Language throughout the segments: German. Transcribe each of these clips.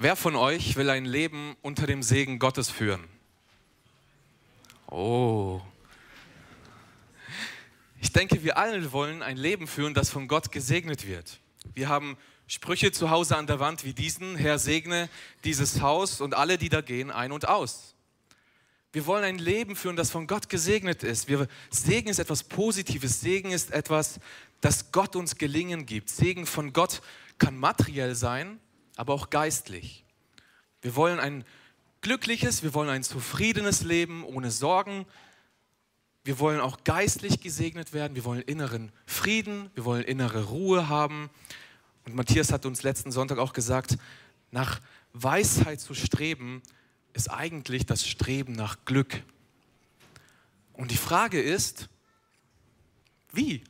Wer von euch will ein Leben unter dem Segen Gottes führen? Oh. Ich denke, wir alle wollen ein Leben führen, das von Gott gesegnet wird. Wir haben Sprüche zu Hause an der Wand wie diesen, Herr segne dieses Haus und alle, die da gehen, ein und aus. Wir wollen ein Leben führen, das von Gott gesegnet ist. Wir, Segen ist etwas Positives. Segen ist etwas, das Gott uns gelingen gibt. Segen von Gott kann materiell sein, aber auch geistlich. Wir wollen ein glückliches, wir wollen ein zufriedenes Leben ohne Sorgen. Wir wollen auch geistlich gesegnet werden. Wir wollen inneren Frieden, wir wollen innere Ruhe haben. Und Matthias hat uns letzten Sonntag auch gesagt, nach Weisheit zu streben, ist eigentlich das Streben nach Glück. Und die Frage ist, wie?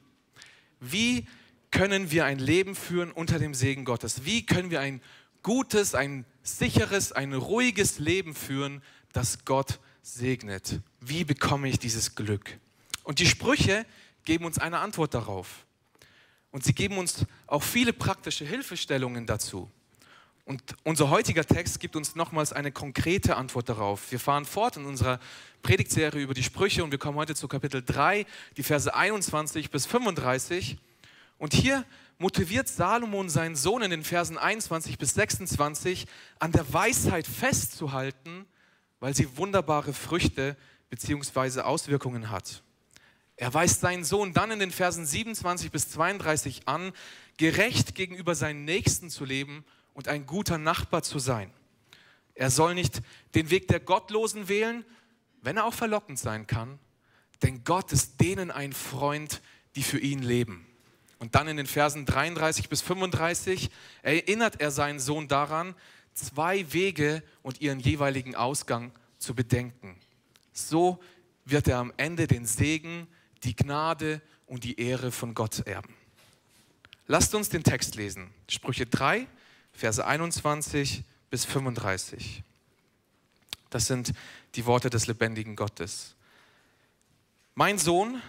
Wie können wir ein Leben führen unter dem Segen Gottes? Wie können wir ein gutes, ein sicheres, ein ruhiges Leben führen, das Gott segnet? Wie bekomme ich dieses Glück? Und die Sprüche geben uns eine Antwort darauf. Und sie geben uns auch viele praktische Hilfestellungen dazu. Und unser heutiger Text gibt uns nochmals eine konkrete Antwort darauf. Wir fahren fort in unserer Predigtserie über die Sprüche und wir kommen heute zu Kapitel 3, die Verse 21 bis 35. Und hier motiviert Salomon seinen Sohn in den Versen 21 bis 26 an der Weisheit festzuhalten, weil sie wunderbare Früchte bzw. Auswirkungen hat. Er weist seinen Sohn dann in den Versen 27 bis 32 an, gerecht gegenüber seinen Nächsten zu leben und ein guter Nachbar zu sein. Er soll nicht den Weg der Gottlosen wählen, wenn er auch verlockend sein kann, denn Gott ist denen ein Freund, die für ihn leben. Und dann in den Versen 33 bis 35 erinnert er seinen Sohn daran, zwei Wege und ihren jeweiligen Ausgang zu bedenken. So wird er am Ende den Segen, die Gnade und die Ehre von Gott erben. Lasst uns den Text lesen. Sprüche 3, Verse 21 bis 35. Das sind die Worte des lebendigen Gottes. Mein Sohn,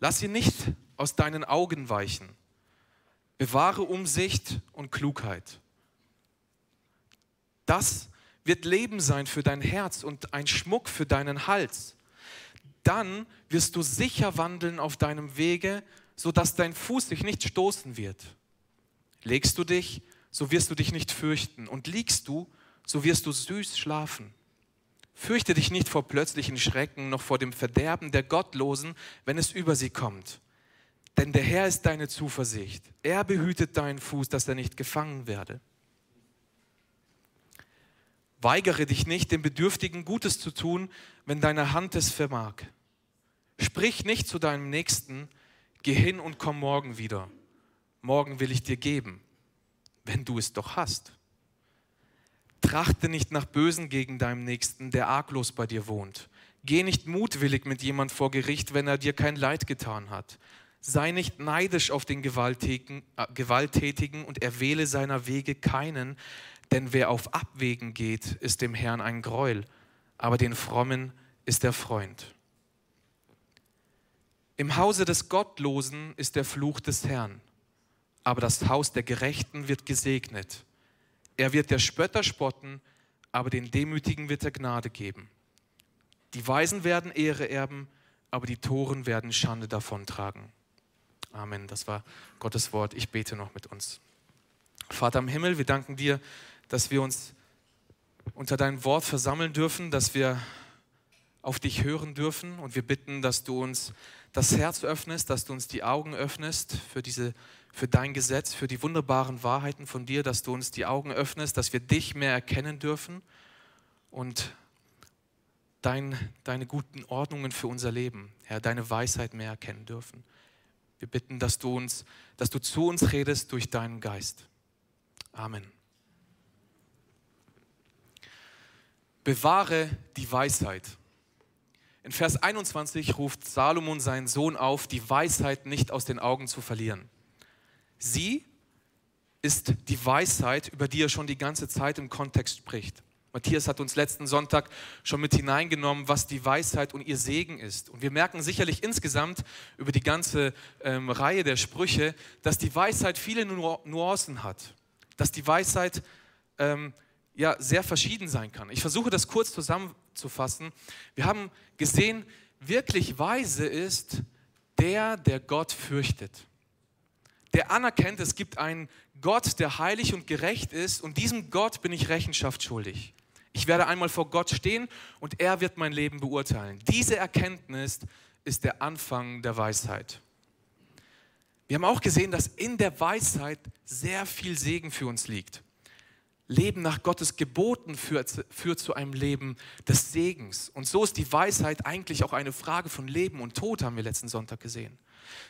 lass ihn nicht aus deinen Augen weichen. Bewahre Umsicht und Klugheit. Das wird Leben sein für dein Herz und ein Schmuck für deinen Hals. Dann wirst du sicher wandeln auf deinem Wege, sodass dein Fuß dich nicht stoßen wird. Legst du dich so wirst du dich nicht fürchten. Und liegst du, so wirst du süß schlafen. Fürchte dich nicht vor plötzlichen Schrecken, noch vor dem Verderben der Gottlosen, wenn es über sie kommt. Denn der Herr ist deine Zuversicht. Er behütet deinen Fuß, dass er nicht gefangen werde. Weigere dich nicht, dem Bedürftigen Gutes zu tun, wenn deine Hand es vermag. Sprich nicht zu deinem Nächsten, geh hin und komm morgen wieder. Morgen will ich dir geben wenn du es doch hast. Trachte nicht nach Bösen gegen deinem Nächsten, der arglos bei dir wohnt. Geh nicht mutwillig mit jemand vor Gericht, wenn er dir kein Leid getan hat. Sei nicht neidisch auf den Gewalttätigen, äh, Gewalttätigen und erwähle seiner Wege keinen, denn wer auf Abwägen geht, ist dem Herrn ein Greuel, aber den Frommen ist er Freund. Im Hause des Gottlosen ist der Fluch des Herrn aber das Haus der Gerechten wird gesegnet. Er wird der Spötter spotten, aber den Demütigen wird er Gnade geben. Die Weisen werden Ehre erben, aber die Toren werden Schande davontragen. Amen. Das war Gottes Wort. Ich bete noch mit uns. Vater im Himmel, wir danken dir, dass wir uns unter dein Wort versammeln dürfen, dass wir auf dich hören dürfen und wir bitten, dass du uns das Herz öffnest, dass du uns die Augen öffnest für diese für dein Gesetz, für die wunderbaren Wahrheiten von dir, dass du uns die Augen öffnest, dass wir dich mehr erkennen dürfen und dein, deine guten Ordnungen für unser Leben, Herr, deine Weisheit mehr erkennen dürfen. Wir bitten, dass du, uns, dass du zu uns redest durch deinen Geist. Amen. Bewahre die Weisheit. In Vers 21 ruft Salomon seinen Sohn auf, die Weisheit nicht aus den Augen zu verlieren. Sie ist die Weisheit, über die er schon die ganze Zeit im Kontext spricht. Matthias hat uns letzten Sonntag schon mit hineingenommen, was die Weisheit und ihr Segen ist. Und wir merken sicherlich insgesamt über die ganze ähm, Reihe der Sprüche, dass die Weisheit viele Nu Nuancen hat. Dass die Weisheit ähm, ja sehr verschieden sein kann. Ich versuche das kurz zusammenzufassen. Wir haben gesehen, wirklich weise ist der, der Gott fürchtet. Der anerkennt, es gibt einen Gott, der heilig und gerecht ist und diesem Gott bin ich Rechenschaft schuldig. Ich werde einmal vor Gott stehen und er wird mein Leben beurteilen. Diese Erkenntnis ist der Anfang der Weisheit. Wir haben auch gesehen, dass in der Weisheit sehr viel Segen für uns liegt. Leben nach Gottes Geboten führt, führt zu einem Leben des Segens. Und so ist die Weisheit eigentlich auch eine Frage von Leben und Tod, haben wir letzten Sonntag gesehen.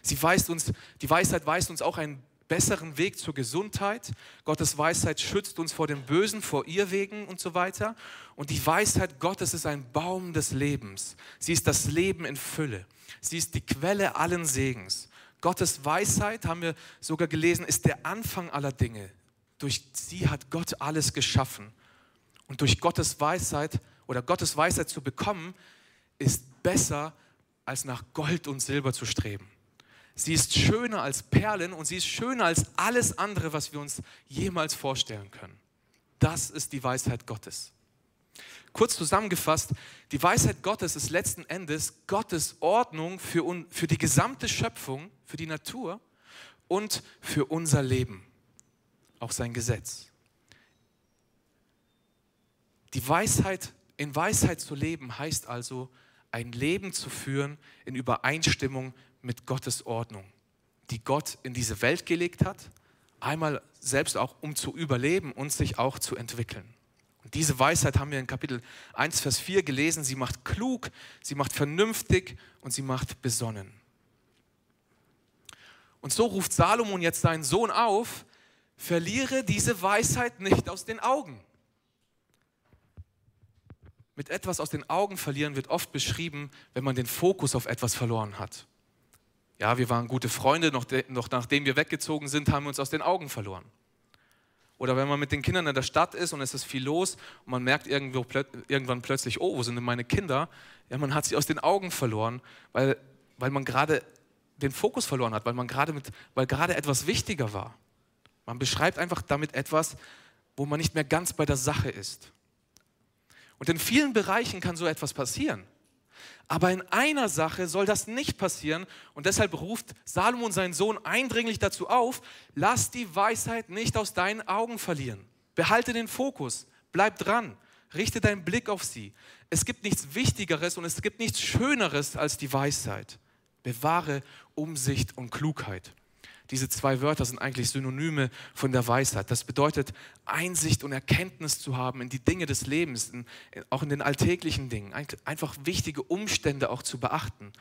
Sie weist uns, die Weisheit weist uns auch einen besseren Weg zur Gesundheit. Gottes Weisheit schützt uns vor dem Bösen, vor Irrwegen und so weiter. Und die Weisheit Gottes ist ein Baum des Lebens. Sie ist das Leben in Fülle. Sie ist die Quelle allen Segens. Gottes Weisheit, haben wir sogar gelesen, ist der Anfang aller Dinge. Durch sie hat Gott alles geschaffen. Und durch Gottes Weisheit oder Gottes Weisheit zu bekommen, ist besser, als nach Gold und Silber zu streben. Sie ist schöner als Perlen und sie ist schöner als alles andere, was wir uns jemals vorstellen können. Das ist die Weisheit Gottes. Kurz zusammengefasst, die Weisheit Gottes ist letzten Endes Gottes Ordnung für, für die gesamte Schöpfung, für die Natur und für unser Leben. Auch sein Gesetz. Die Weisheit, in Weisheit zu leben, heißt also, ein Leben zu führen in Übereinstimmung mit Gottes Ordnung, die Gott in diese Welt gelegt hat, einmal selbst auch um zu überleben und sich auch zu entwickeln. Und diese Weisheit haben wir in Kapitel 1, Vers 4 gelesen. Sie macht klug, sie macht vernünftig und sie macht besonnen. Und so ruft Salomon jetzt seinen Sohn auf, verliere diese Weisheit nicht aus den Augen. Mit etwas aus den Augen verlieren wird oft beschrieben, wenn man den Fokus auf etwas verloren hat. Ja, wir waren gute Freunde, noch, noch nachdem wir weggezogen sind, haben wir uns aus den Augen verloren. Oder wenn man mit den Kindern in der Stadt ist und es ist viel los und man merkt irgendwo, irgendwann plötzlich, oh, wo sind denn meine Kinder? Ja, man hat sie aus den Augen verloren, weil, weil man gerade den Fokus verloren hat, weil man gerade mit, weil gerade etwas wichtiger war. Man beschreibt einfach damit etwas, wo man nicht mehr ganz bei der Sache ist. Und in vielen Bereichen kann so etwas passieren. Aber in einer Sache soll das nicht passieren und deshalb ruft Salomon seinen Sohn eindringlich dazu auf, lass die Weisheit nicht aus deinen Augen verlieren. Behalte den Fokus, bleib dran, richte deinen Blick auf sie. Es gibt nichts Wichtigeres und es gibt nichts Schöneres als die Weisheit. Bewahre Umsicht und Klugheit. Diese zwei Wörter sind eigentlich Synonyme von der Weisheit. Das bedeutet, Einsicht und Erkenntnis zu haben in die Dinge des Lebens, in, auch in den alltäglichen Dingen, einfach wichtige Umstände auch zu beachten.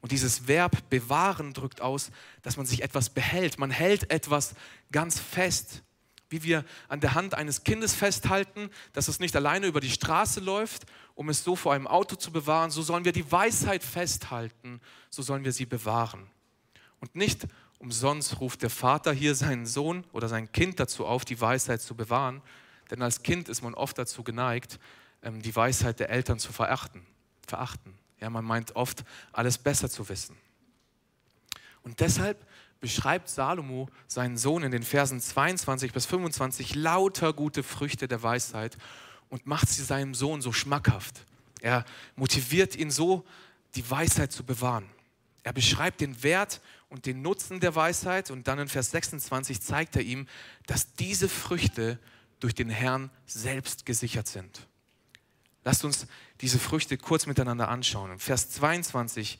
Und dieses Verb bewahren drückt aus, dass man sich etwas behält. Man hält etwas ganz fest. Wie wir an der Hand eines Kindes festhalten, dass es nicht alleine über die Straße läuft, um es so vor einem Auto zu bewahren, so sollen wir die Weisheit festhalten, so sollen wir sie bewahren. Und nicht Umsonst ruft der Vater hier seinen Sohn oder sein Kind dazu auf, die Weisheit zu bewahren. Denn als Kind ist man oft dazu geneigt, ähm, die Weisheit der Eltern zu verachten. verachten. Ja, man meint oft, alles besser zu wissen. Und deshalb beschreibt Salomo seinen Sohn in den Versen 22 bis 25 lauter gute Früchte der Weisheit und macht sie seinem Sohn so schmackhaft. Er motiviert ihn so, die Weisheit zu bewahren. Er beschreibt den Wert und den Nutzen der Weisheit und dann in Vers 26 zeigt er ihm, dass diese Früchte durch den Herrn selbst gesichert sind. Lasst uns diese Früchte kurz miteinander anschauen. In Vers 22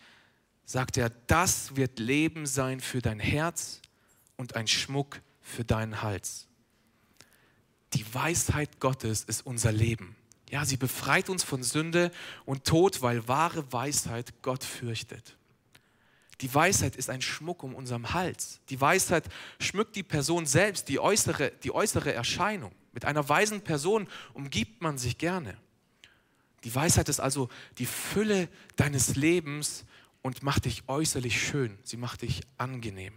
sagt er, das wird Leben sein für dein Herz und ein Schmuck für deinen Hals. Die Weisheit Gottes ist unser Leben. Ja, sie befreit uns von Sünde und Tod, weil wahre Weisheit Gott fürchtet. Die Weisheit ist ein Schmuck um unserem Hals. Die Weisheit schmückt die Person selbst, die äußere, die äußere Erscheinung. Mit einer weisen Person umgibt man sich gerne. Die Weisheit ist also die Fülle deines Lebens und macht dich äußerlich schön. Sie macht dich angenehm.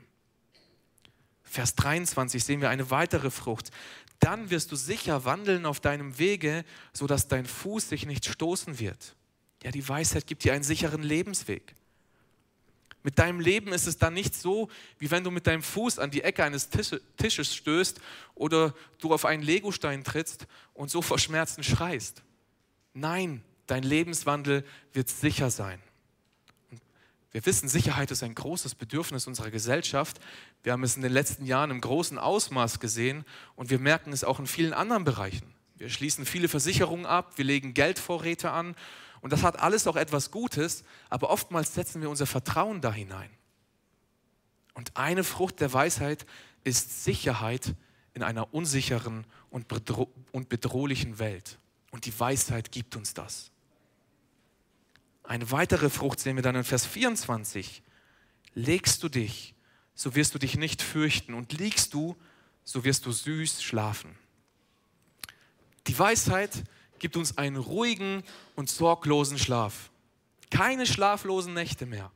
Vers 23 sehen wir eine weitere Frucht. Dann wirst du sicher wandeln auf deinem Wege, sodass dein Fuß sich nicht stoßen wird. Ja, die Weisheit gibt dir einen sicheren Lebensweg. Mit deinem Leben ist es dann nicht so, wie wenn du mit deinem Fuß an die Ecke eines Tisches stößt oder du auf einen Legostein trittst und so vor Schmerzen schreist. Nein, dein Lebenswandel wird sicher sein. Wir wissen, Sicherheit ist ein großes Bedürfnis unserer Gesellschaft. Wir haben es in den letzten Jahren im großen Ausmaß gesehen und wir merken es auch in vielen anderen Bereichen. Wir schließen viele Versicherungen ab, wir legen Geldvorräte an und das hat alles auch etwas Gutes, aber oftmals setzen wir unser Vertrauen da hinein. Und eine Frucht der Weisheit ist Sicherheit in einer unsicheren und bedrohlichen Welt. Und die Weisheit gibt uns das. Eine weitere Frucht sehen wir dann in Vers 24. Legst du dich, so wirst du dich nicht fürchten und liegst du, so wirst du süß schlafen. Die Weisheit gibt uns einen ruhigen und sorglosen Schlaf. Keine schlaflosen Nächte mehr.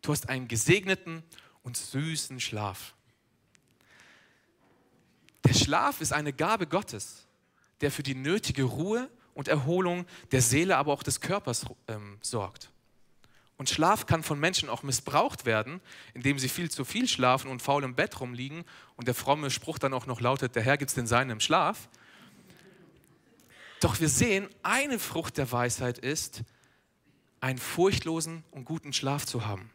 Du hast einen gesegneten und süßen Schlaf. Der Schlaf ist eine Gabe Gottes, der für die nötige Ruhe und Erholung der Seele, aber auch des Körpers ähm, sorgt. Und Schlaf kann von Menschen auch missbraucht werden, indem sie viel zu viel schlafen und faul im Bett rumliegen und der fromme Spruch dann auch noch lautet, der Herr gibt es den Seinen im Schlaf. Doch wir sehen, eine Frucht der Weisheit ist, einen furchtlosen und guten Schlaf zu haben.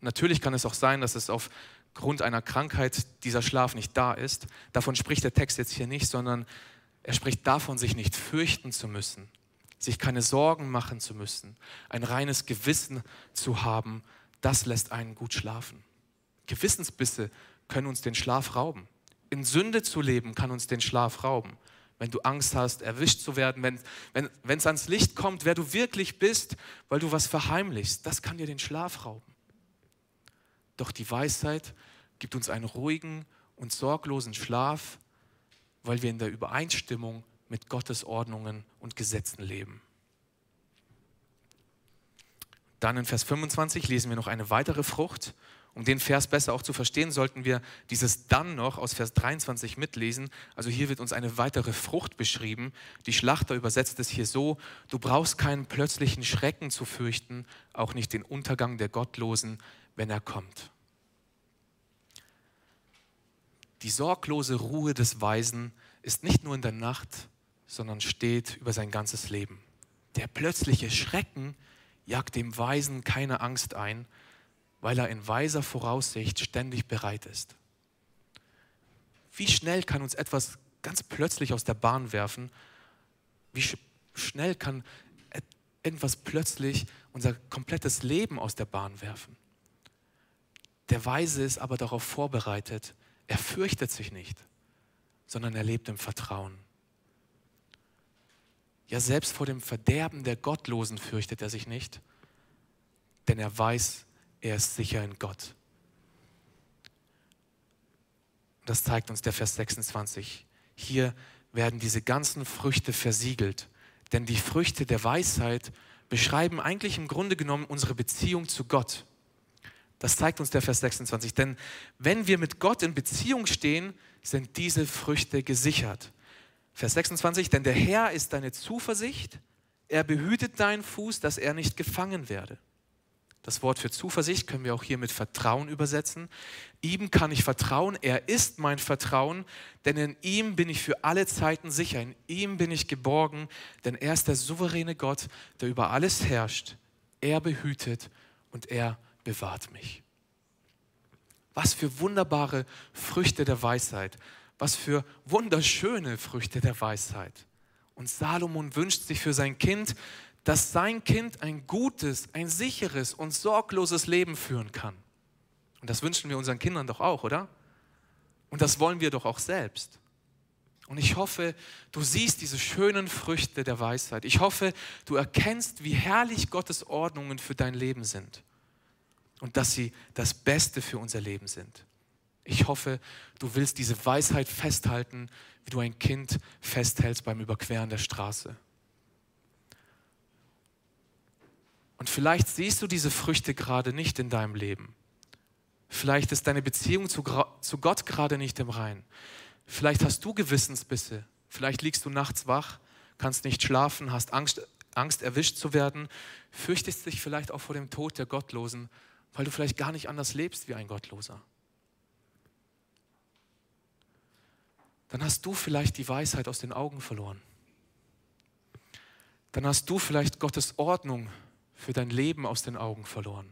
Natürlich kann es auch sein, dass es aufgrund einer Krankheit dieser Schlaf nicht da ist. Davon spricht der Text jetzt hier nicht, sondern er spricht davon, sich nicht fürchten zu müssen, sich keine Sorgen machen zu müssen, ein reines Gewissen zu haben, das lässt einen gut schlafen. Gewissensbisse können uns den Schlaf rauben. In Sünde zu leben kann uns den Schlaf rauben. Wenn du Angst hast, erwischt zu werden, wenn es wenn, ans Licht kommt, wer du wirklich bist, weil du was verheimlichst, das kann dir den Schlaf rauben. Doch die Weisheit gibt uns einen ruhigen und sorglosen Schlaf, weil wir in der Übereinstimmung mit Gottes Ordnungen und Gesetzen leben. Dann in Vers 25 lesen wir noch eine weitere Frucht. Um den Vers besser auch zu verstehen, sollten wir dieses dann noch aus Vers 23 mitlesen. Also hier wird uns eine weitere Frucht beschrieben. Die Schlachter übersetzt es hier so, du brauchst keinen plötzlichen Schrecken zu fürchten, auch nicht den Untergang der Gottlosen, wenn er kommt. Die sorglose Ruhe des Weisen ist nicht nur in der Nacht, sondern steht über sein ganzes Leben. Der plötzliche Schrecken jagt dem Weisen keine Angst ein, weil er in weiser Voraussicht ständig bereit ist. Wie schnell kann uns etwas ganz plötzlich aus der Bahn werfen? Wie sch schnell kann etwas plötzlich unser komplettes Leben aus der Bahn werfen? Der Weise ist aber darauf vorbereitet, er fürchtet sich nicht, sondern er lebt im Vertrauen. Ja, selbst vor dem Verderben der Gottlosen fürchtet er sich nicht, denn er weiß, er ist sicher in Gott. Das zeigt uns der Vers 26. Hier werden diese ganzen Früchte versiegelt, denn die Früchte der Weisheit beschreiben eigentlich im Grunde genommen unsere Beziehung zu Gott. Das zeigt uns der Vers 26. Denn wenn wir mit Gott in Beziehung stehen, sind diese Früchte gesichert. Vers 26, denn der Herr ist deine Zuversicht, er behütet deinen Fuß, dass er nicht gefangen werde. Das Wort für Zuversicht können wir auch hier mit Vertrauen übersetzen. Ihm kann ich vertrauen, er ist mein Vertrauen, denn in ihm bin ich für alle Zeiten sicher, in ihm bin ich geborgen, denn er ist der souveräne Gott, der über alles herrscht. Er behütet und er bewahrt mich. Was für wunderbare Früchte der Weisheit, was für wunderschöne Früchte der Weisheit. Und Salomon wünscht sich für sein Kind, dass sein Kind ein gutes, ein sicheres und sorgloses Leben führen kann. Und das wünschen wir unseren Kindern doch auch, oder? Und das wollen wir doch auch selbst. Und ich hoffe, du siehst diese schönen Früchte der Weisheit. Ich hoffe, du erkennst, wie herrlich Gottes Ordnungen für dein Leben sind und dass sie das Beste für unser Leben sind. Ich hoffe, du willst diese Weisheit festhalten, wie du ein Kind festhältst beim Überqueren der Straße. Und vielleicht siehst du diese Früchte gerade nicht in deinem Leben. Vielleicht ist deine Beziehung zu, zu Gott gerade nicht im Rein. Vielleicht hast du Gewissensbisse. Vielleicht liegst du nachts wach, kannst nicht schlafen, hast Angst, Angst erwischt zu werden, fürchtest dich vielleicht auch vor dem Tod der Gottlosen weil du vielleicht gar nicht anders lebst wie ein Gottloser. Dann hast du vielleicht die Weisheit aus den Augen verloren. Dann hast du vielleicht Gottes Ordnung für dein Leben aus den Augen verloren.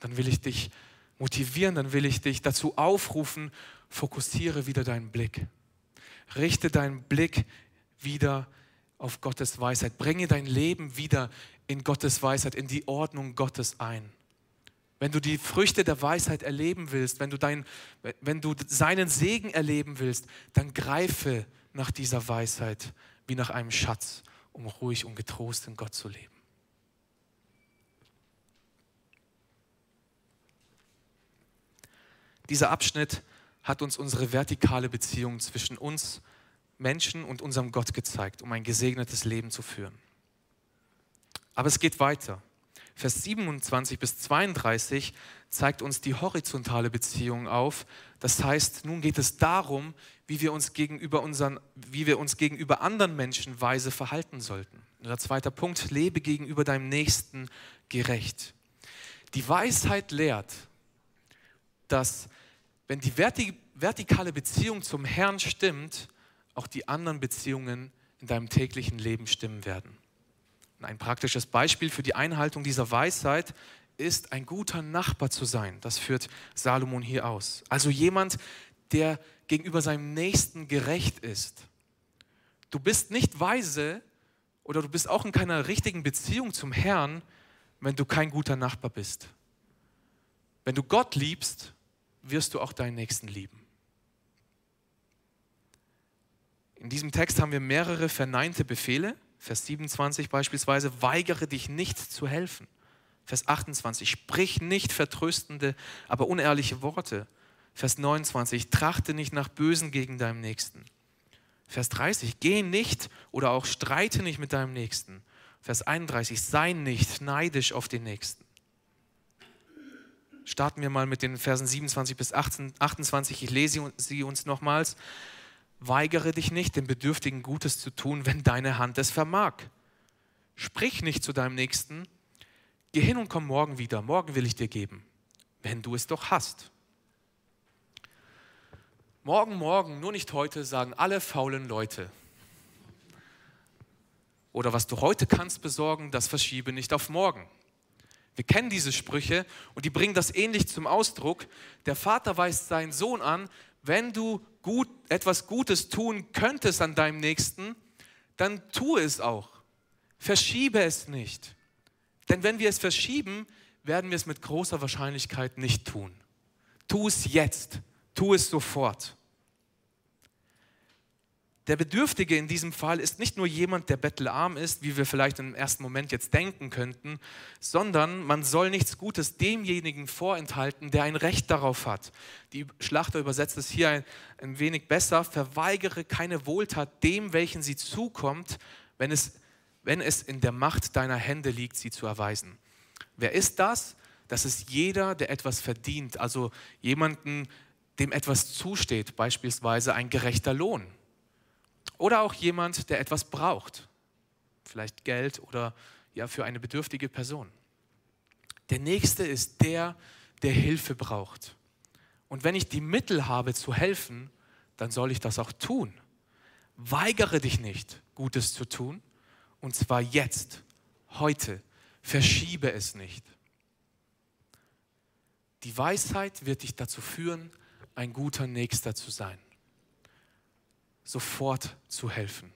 Dann will ich dich motivieren, dann will ich dich dazu aufrufen, fokussiere wieder deinen Blick. Richte deinen Blick wieder auf Gottes Weisheit. Bringe dein Leben wieder in Gottes Weisheit, in die Ordnung Gottes ein. Wenn du die Früchte der Weisheit erleben willst, wenn du, dein, wenn du seinen Segen erleben willst, dann greife nach dieser Weisheit wie nach einem Schatz, um ruhig und getrost in Gott zu leben. Dieser Abschnitt hat uns unsere vertikale Beziehung zwischen uns Menschen und unserem Gott gezeigt, um ein gesegnetes Leben zu führen. Aber es geht weiter. Vers 27 bis 32 zeigt uns die horizontale Beziehung auf. Das heißt, nun geht es darum, wie wir uns gegenüber, unseren, wie wir uns gegenüber anderen Menschen weise verhalten sollten. Der zweite Punkt, lebe gegenüber deinem Nächsten gerecht. Die Weisheit lehrt, dass wenn die vertikale Beziehung zum Herrn stimmt, auch die anderen Beziehungen in deinem täglichen Leben stimmen werden. Ein praktisches Beispiel für die Einhaltung dieser Weisheit ist, ein guter Nachbar zu sein. Das führt Salomon hier aus. Also jemand, der gegenüber seinem Nächsten gerecht ist. Du bist nicht weise oder du bist auch in keiner richtigen Beziehung zum Herrn, wenn du kein guter Nachbar bist. Wenn du Gott liebst, wirst du auch deinen Nächsten lieben. In diesem Text haben wir mehrere verneinte Befehle. Vers 27 beispielsweise, weigere dich nicht zu helfen. Vers 28, sprich nicht vertröstende, aber unehrliche Worte. Vers 29, trachte nicht nach Bösen gegen deinem Nächsten. Vers 30, geh nicht oder auch streite nicht mit deinem Nächsten. Vers 31, sei nicht neidisch auf den Nächsten. Starten wir mal mit den Versen 27 bis 18, 28. Ich lese sie uns nochmals. Weigere dich nicht, dem Bedürftigen Gutes zu tun, wenn deine Hand es vermag. Sprich nicht zu deinem Nächsten, geh hin und komm morgen wieder, morgen will ich dir geben, wenn du es doch hast. Morgen, morgen, nur nicht heute, sagen alle faulen Leute. Oder was du heute kannst besorgen, das verschiebe nicht auf morgen. Wir kennen diese Sprüche und die bringen das ähnlich zum Ausdruck. Der Vater weist seinen Sohn an, wenn du gut, etwas Gutes tun könntest an deinem Nächsten, dann tu es auch. Verschiebe es nicht. Denn wenn wir es verschieben, werden wir es mit großer Wahrscheinlichkeit nicht tun. Tu es jetzt, tu es sofort. Der Bedürftige in diesem Fall ist nicht nur jemand, der bettelarm ist, wie wir vielleicht im ersten Moment jetzt denken könnten, sondern man soll nichts Gutes demjenigen vorenthalten, der ein Recht darauf hat. Die Schlachter übersetzt es hier ein, ein wenig besser. Verweigere keine Wohltat dem, welchen sie zukommt, wenn es, wenn es in der Macht deiner Hände liegt, sie zu erweisen. Wer ist das? Das ist jeder, der etwas verdient, also jemanden, dem etwas zusteht, beispielsweise ein gerechter Lohn oder auch jemand, der etwas braucht, vielleicht Geld oder ja für eine bedürftige Person. Der nächste ist der, der Hilfe braucht. Und wenn ich die Mittel habe zu helfen, dann soll ich das auch tun. Weigere dich nicht, Gutes zu tun, und zwar jetzt, heute. Verschiebe es nicht. Die Weisheit wird dich dazu führen, ein guter Nächster zu sein sofort zu helfen.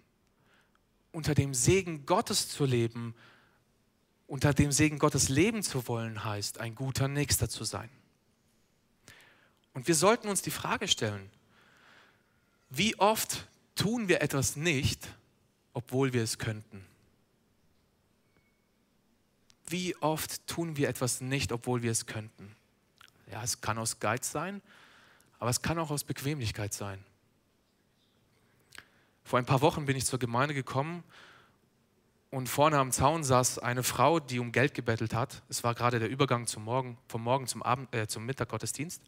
Unter dem Segen Gottes zu leben, unter dem Segen Gottes leben zu wollen, heißt, ein guter Nächster zu sein. Und wir sollten uns die Frage stellen, wie oft tun wir etwas nicht, obwohl wir es könnten? Wie oft tun wir etwas nicht, obwohl wir es könnten? Ja, es kann aus Geiz sein, aber es kann auch aus Bequemlichkeit sein. Vor ein paar Wochen bin ich zur Gemeinde gekommen und vorne am Zaun saß eine Frau, die um Geld gebettelt hat. Es war gerade der Übergang zum Morgen, vom Morgen zum, Abend, äh, zum Mittaggottesdienst.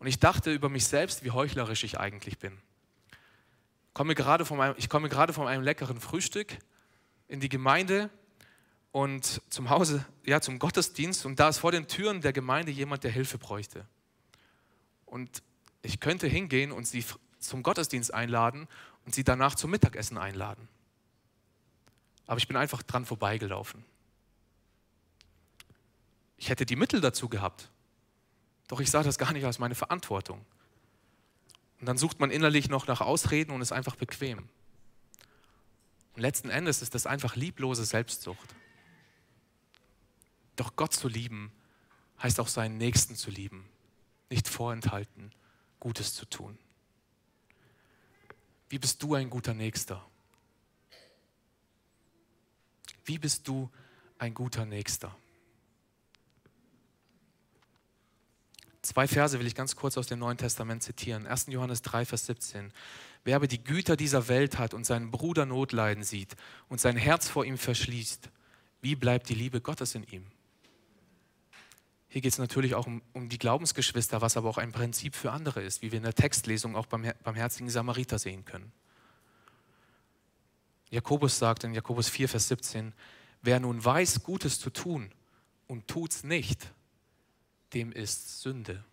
Und ich dachte über mich selbst, wie heuchlerisch ich eigentlich bin. Komme gerade von einem, ich komme gerade von einem leckeren Frühstück in die Gemeinde und zum Hause, ja, zum Gottesdienst und da ist vor den Türen der Gemeinde jemand, der Hilfe bräuchte. Und ich könnte hingehen und sie zum Gottesdienst einladen und sie danach zum Mittagessen einladen. Aber ich bin einfach dran vorbeigelaufen. Ich hätte die Mittel dazu gehabt. Doch ich sah das gar nicht als meine Verantwortung. Und dann sucht man innerlich noch nach Ausreden und ist einfach bequem. Und letzten Endes ist das einfach lieblose Selbstsucht. Doch Gott zu lieben heißt auch seinen Nächsten zu lieben, nicht vorenthalten, Gutes zu tun. Wie bist du ein guter Nächster? Wie bist du ein guter Nächster? Zwei Verse will ich ganz kurz aus dem Neuen Testament zitieren. 1. Johannes 3, Vers 17. Wer aber die Güter dieser Welt hat und seinen Bruder Notleiden sieht und sein Herz vor ihm verschließt, wie bleibt die Liebe Gottes in ihm? Hier geht es natürlich auch um, um, die Glaubensgeschwister, was aber auch ein Prinzip für andere ist, wie wir in der Textlesung auch beim, beim herzigen Samariter sehen können. Jakobus sagt in Jakobus 4, Vers 17, wer nun weiß, Gutes zu tun und tut's nicht, dem ist Sünde.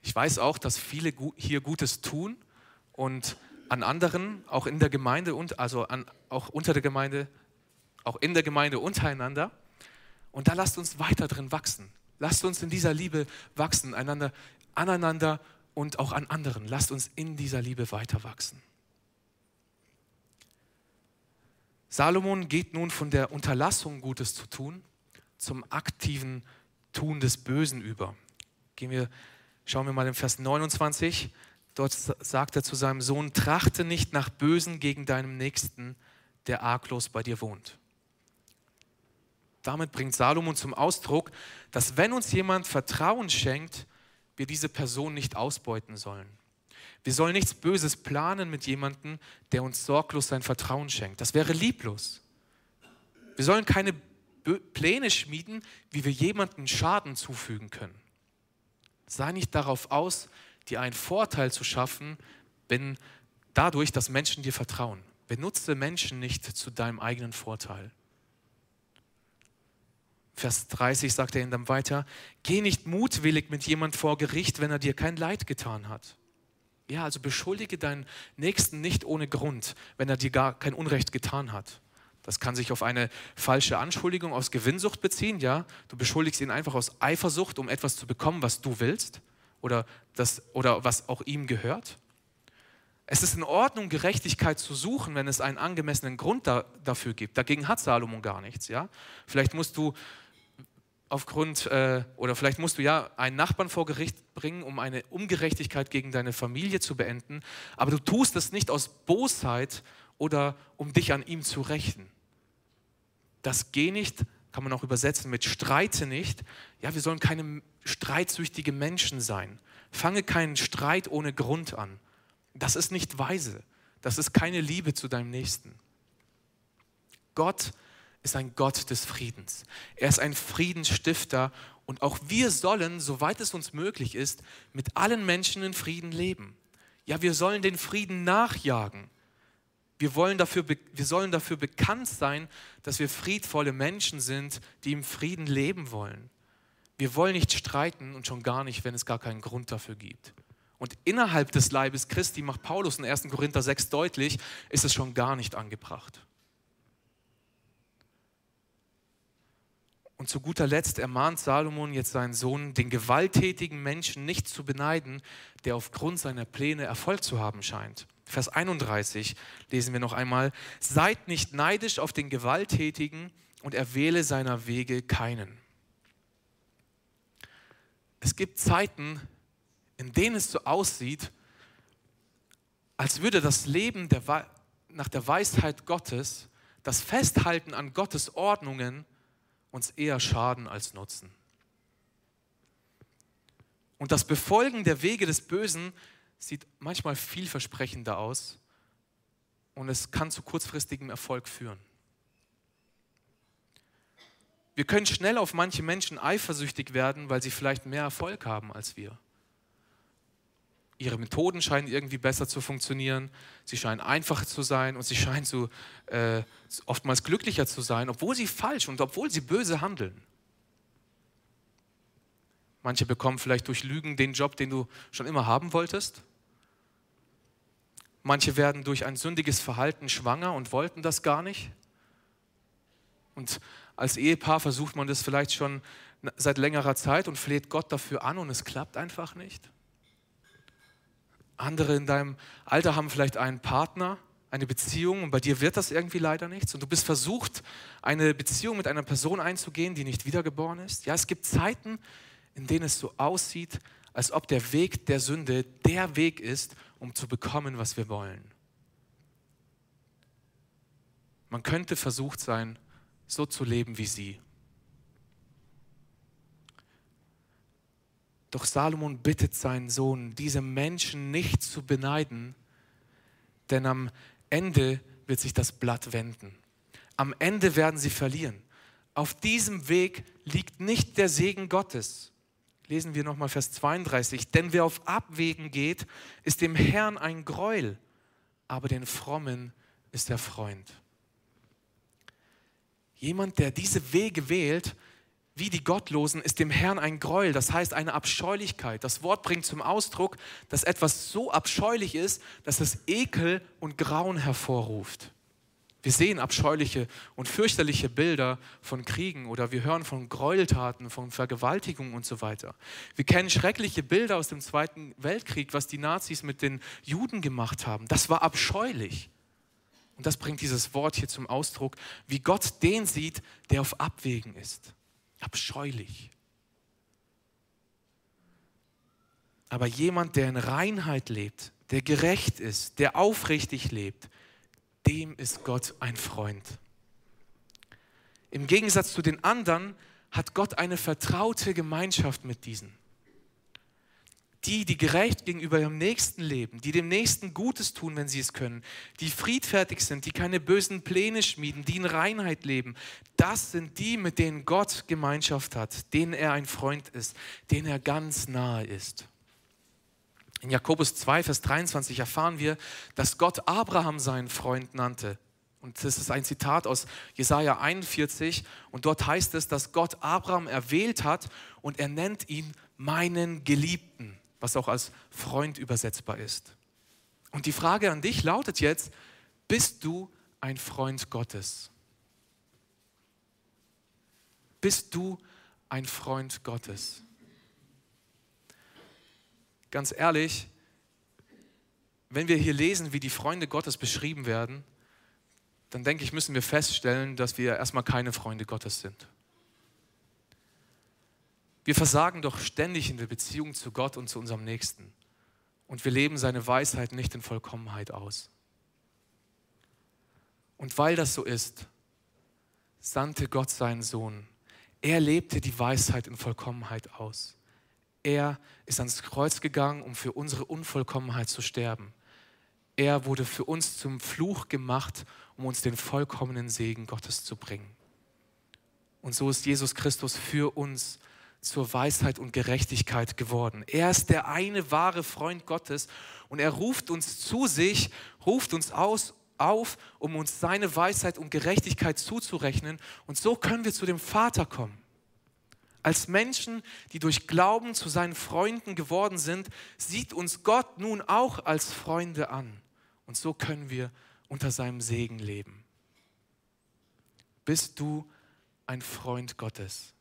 Ich weiß auch, dass viele hier Gutes tun und an anderen, auch in der Gemeinde und also an, auch unter der Gemeinde, auch in der Gemeinde untereinander. Und da lasst uns weiter drin wachsen. Lasst uns in dieser Liebe wachsen, einander, aneinander und auch an anderen. Lasst uns in dieser Liebe weiter wachsen. Salomon geht nun von der Unterlassung, Gutes zu tun, zum aktiven Tun des Bösen über. Gehen wir, schauen wir mal in Vers 29. Dort sagt er zu seinem Sohn, trachte nicht nach Bösen gegen deinem Nächsten, der arglos bei dir wohnt. Damit bringt Salomon zum Ausdruck, dass wenn uns jemand Vertrauen schenkt, wir diese Person nicht ausbeuten sollen. Wir sollen nichts Böses planen mit jemandem, der uns sorglos sein Vertrauen schenkt. Das wäre lieblos. Wir sollen keine Pläne schmieden, wie wir jemandem Schaden zufügen können. Sei nicht darauf aus, dir einen Vorteil zu schaffen, wenn dadurch, dass Menschen dir vertrauen. Benutze Menschen nicht zu deinem eigenen Vorteil. Vers 30 sagt er ihm dann weiter, geh nicht mutwillig mit jemand vor Gericht, wenn er dir kein Leid getan hat. Ja, also beschuldige deinen Nächsten nicht ohne Grund, wenn er dir gar kein Unrecht getan hat. Das kann sich auf eine falsche Anschuldigung aus Gewinnsucht beziehen, ja. Du beschuldigst ihn einfach aus Eifersucht, um etwas zu bekommen, was du willst oder, das, oder was auch ihm gehört. Es ist in Ordnung, Gerechtigkeit zu suchen, wenn es einen angemessenen Grund da, dafür gibt. Dagegen hat Salomon gar nichts. Ja? Vielleicht musst du aufgrund, äh, oder vielleicht musst du ja einen Nachbarn vor Gericht bringen, um eine Ungerechtigkeit gegen deine Familie zu beenden, aber du tust es nicht aus Bosheit oder um dich an ihm zu rächen. Das geh nicht, kann man auch übersetzen mit streite nicht. Ja, wir sollen keine streitsüchtige Menschen sein. Fange keinen Streit ohne Grund an. Das ist nicht weise. Das ist keine Liebe zu deinem Nächsten. Gott ist ein Gott des Friedens. Er ist ein Friedensstifter und auch wir sollen, soweit es uns möglich ist, mit allen Menschen in Frieden leben. Ja, wir sollen den Frieden nachjagen. Wir, wollen dafür, wir sollen dafür bekannt sein, dass wir friedvolle Menschen sind, die im Frieden leben wollen. Wir wollen nicht streiten und schon gar nicht, wenn es gar keinen Grund dafür gibt. Und innerhalb des Leibes Christi macht Paulus in 1. Korinther 6 deutlich, ist es schon gar nicht angebracht. Und zu guter Letzt ermahnt Salomon jetzt seinen Sohn, den gewalttätigen Menschen nicht zu beneiden, der aufgrund seiner Pläne Erfolg zu haben scheint. Vers 31 lesen wir noch einmal, seid nicht neidisch auf den Gewalttätigen und erwähle seiner Wege keinen. Es gibt Zeiten, in denen es so aussieht, als würde das Leben der nach der Weisheit Gottes, das Festhalten an Gottes Ordnungen uns eher schaden als nutzen. Und das Befolgen der Wege des Bösen sieht manchmal vielversprechender aus und es kann zu kurzfristigem Erfolg führen. Wir können schnell auf manche Menschen eifersüchtig werden, weil sie vielleicht mehr Erfolg haben als wir. Ihre Methoden scheinen irgendwie besser zu funktionieren, sie scheinen einfacher zu sein und sie scheinen zu, äh, oftmals glücklicher zu sein, obwohl sie falsch und obwohl sie böse handeln. Manche bekommen vielleicht durch Lügen den Job, den du schon immer haben wolltest. Manche werden durch ein sündiges Verhalten schwanger und wollten das gar nicht. Und als Ehepaar versucht man das vielleicht schon seit längerer Zeit und fleht Gott dafür an und es klappt einfach nicht. Andere in deinem Alter haben vielleicht einen Partner, eine Beziehung und bei dir wird das irgendwie leider nichts und du bist versucht, eine Beziehung mit einer Person einzugehen, die nicht wiedergeboren ist. Ja, es gibt Zeiten, in denen es so aussieht, als ob der Weg der Sünde der Weg ist, um zu bekommen, was wir wollen. Man könnte versucht sein, so zu leben wie sie. Doch Salomon bittet seinen Sohn, diese Menschen nicht zu beneiden, denn am Ende wird sich das Blatt wenden. Am Ende werden sie verlieren. Auf diesem Weg liegt nicht der Segen Gottes. Lesen wir nochmal Vers 32. Denn wer auf Abwägen geht, ist dem Herrn ein Gräuel, aber den Frommen ist er Freund. Jemand, der diese Wege wählt, wie die Gottlosen ist dem Herrn ein Gräuel, das heißt eine Abscheulichkeit. Das Wort bringt zum Ausdruck, dass etwas so abscheulich ist, dass es Ekel und Grauen hervorruft. Wir sehen abscheuliche und fürchterliche Bilder von Kriegen oder wir hören von Gräueltaten, von Vergewaltigungen und so weiter. Wir kennen schreckliche Bilder aus dem Zweiten Weltkrieg, was die Nazis mit den Juden gemacht haben. Das war abscheulich. Und das bringt dieses Wort hier zum Ausdruck, wie Gott den sieht, der auf Abwägen ist abscheulich. Aber jemand, der in Reinheit lebt, der gerecht ist, der aufrichtig lebt, dem ist Gott ein Freund. Im Gegensatz zu den anderen hat Gott eine vertraute Gemeinschaft mit diesen die, die gerecht gegenüber ihrem Nächsten leben, die dem Nächsten Gutes tun, wenn sie es können, die friedfertig sind, die keine bösen Pläne schmieden, die in Reinheit leben, das sind die, mit denen Gott Gemeinschaft hat, denen er ein Freund ist, denen er ganz nahe ist. In Jakobus 2, Vers 23 erfahren wir, dass Gott Abraham seinen Freund nannte. Und das ist ein Zitat aus Jesaja 41. Und dort heißt es, dass Gott Abraham erwählt hat und er nennt ihn meinen Geliebten was auch als Freund übersetzbar ist. Und die Frage an dich lautet jetzt, bist du ein Freund Gottes? Bist du ein Freund Gottes? Ganz ehrlich, wenn wir hier lesen, wie die Freunde Gottes beschrieben werden, dann denke ich, müssen wir feststellen, dass wir erstmal keine Freunde Gottes sind. Wir versagen doch ständig in der Beziehung zu Gott und zu unserem Nächsten. Und wir leben seine Weisheit nicht in Vollkommenheit aus. Und weil das so ist, sandte Gott seinen Sohn. Er lebte die Weisheit in Vollkommenheit aus. Er ist ans Kreuz gegangen, um für unsere Unvollkommenheit zu sterben. Er wurde für uns zum Fluch gemacht, um uns den vollkommenen Segen Gottes zu bringen. Und so ist Jesus Christus für uns zur Weisheit und Gerechtigkeit geworden. Er ist der eine wahre Freund Gottes und er ruft uns zu sich, ruft uns aus, auf, um uns seine Weisheit und Gerechtigkeit zuzurechnen. Und so können wir zu dem Vater kommen. Als Menschen, die durch Glauben zu seinen Freunden geworden sind, sieht uns Gott nun auch als Freunde an. Und so können wir unter seinem Segen leben. Bist du ein Freund Gottes?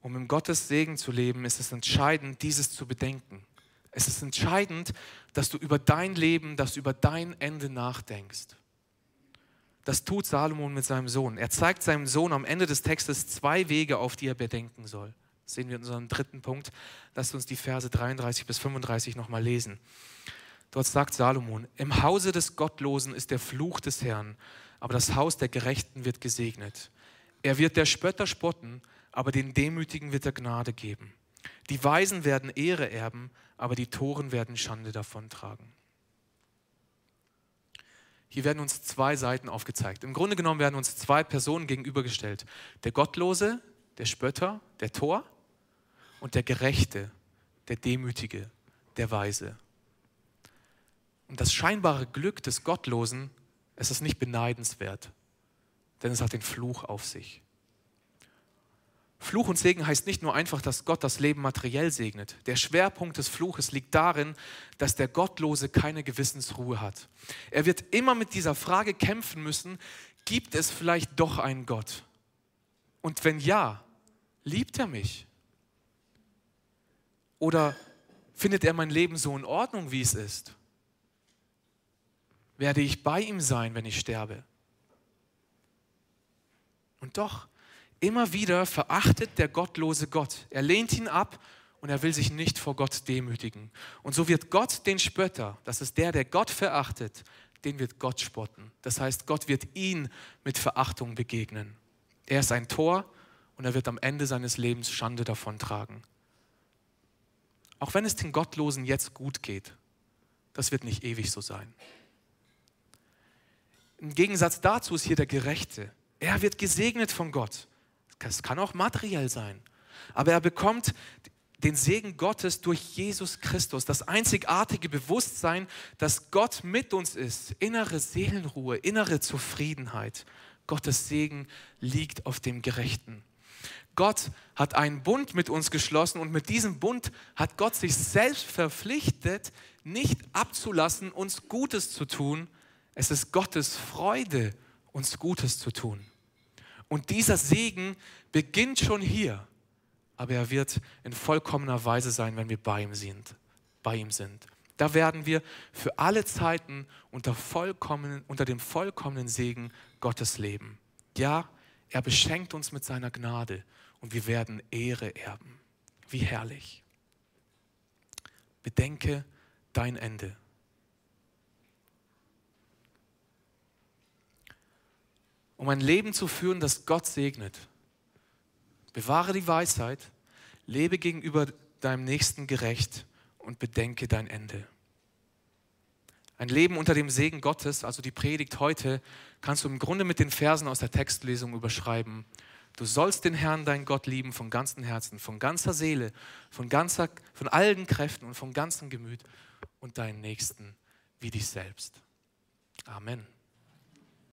Um im Gottes Segen zu leben, ist es entscheidend, dieses zu bedenken. Es ist entscheidend, dass du über dein Leben, dass du über dein Ende nachdenkst. Das tut Salomon mit seinem Sohn. Er zeigt seinem Sohn am Ende des Textes zwei Wege, auf die er bedenken soll. Das sehen wir in unserem dritten Punkt. Lasst uns die Verse 33 bis 35 nochmal lesen. Dort sagt Salomon, im Hause des Gottlosen ist der Fluch des Herrn, aber das Haus der Gerechten wird gesegnet. Er wird der Spötter spotten, aber den Demütigen wird er Gnade geben. Die Weisen werden Ehre erben, aber die Toren werden Schande davontragen. Hier werden uns zwei Seiten aufgezeigt. Im Grunde genommen werden uns zwei Personen gegenübergestellt. Der Gottlose, der Spötter, der Tor und der Gerechte, der Demütige, der Weise. Und das scheinbare Glück des Gottlosen, es ist nicht beneidenswert, denn es hat den Fluch auf sich. Fluch und Segen heißt nicht nur einfach, dass Gott das Leben materiell segnet. Der Schwerpunkt des Fluches liegt darin, dass der Gottlose keine Gewissensruhe hat. Er wird immer mit dieser Frage kämpfen müssen, gibt es vielleicht doch einen Gott? Und wenn ja, liebt er mich? Oder findet er mein Leben so in Ordnung, wie es ist? Werde ich bei ihm sein, wenn ich sterbe? Und doch, immer wieder verachtet der gottlose Gott. Er lehnt ihn ab und er will sich nicht vor Gott demütigen. Und so wird Gott den Spötter, das ist der, der Gott verachtet, den wird Gott spotten. Das heißt, Gott wird ihn mit Verachtung begegnen. Er ist ein Tor und er wird am Ende seines Lebens Schande davontragen. Auch wenn es den Gottlosen jetzt gut geht, das wird nicht ewig so sein. Im Gegensatz dazu ist hier der Gerechte. Er wird gesegnet von Gott. Das kann auch materiell sein. Aber er bekommt den Segen Gottes durch Jesus Christus, das einzigartige Bewusstsein, dass Gott mit uns ist, innere Seelenruhe, innere Zufriedenheit. Gottes Segen liegt auf dem Gerechten. Gott hat einen Bund mit uns geschlossen und mit diesem Bund hat Gott sich selbst verpflichtet, nicht abzulassen, uns Gutes zu tun. Es ist Gottes Freude, uns Gutes zu tun. Und dieser Segen beginnt schon hier, aber er wird in vollkommener Weise sein, wenn wir bei ihm sind. Bei ihm sind. Da werden wir für alle Zeiten unter, vollkommenen, unter dem vollkommenen Segen Gottes leben. Ja, er beschenkt uns mit seiner Gnade und wir werden Ehre erben. Wie herrlich. Bedenke dein Ende. Um ein Leben zu führen, das Gott segnet, bewahre die Weisheit, lebe gegenüber deinem Nächsten gerecht und bedenke dein Ende. Ein Leben unter dem Segen Gottes, also die Predigt heute, kannst du im Grunde mit den Versen aus der Textlesung überschreiben. Du sollst den Herrn, dein Gott, lieben von ganzem Herzen, von ganzer Seele, von, ganzer, von allen Kräften und vom ganzen Gemüt und deinen Nächsten wie dich selbst. Amen.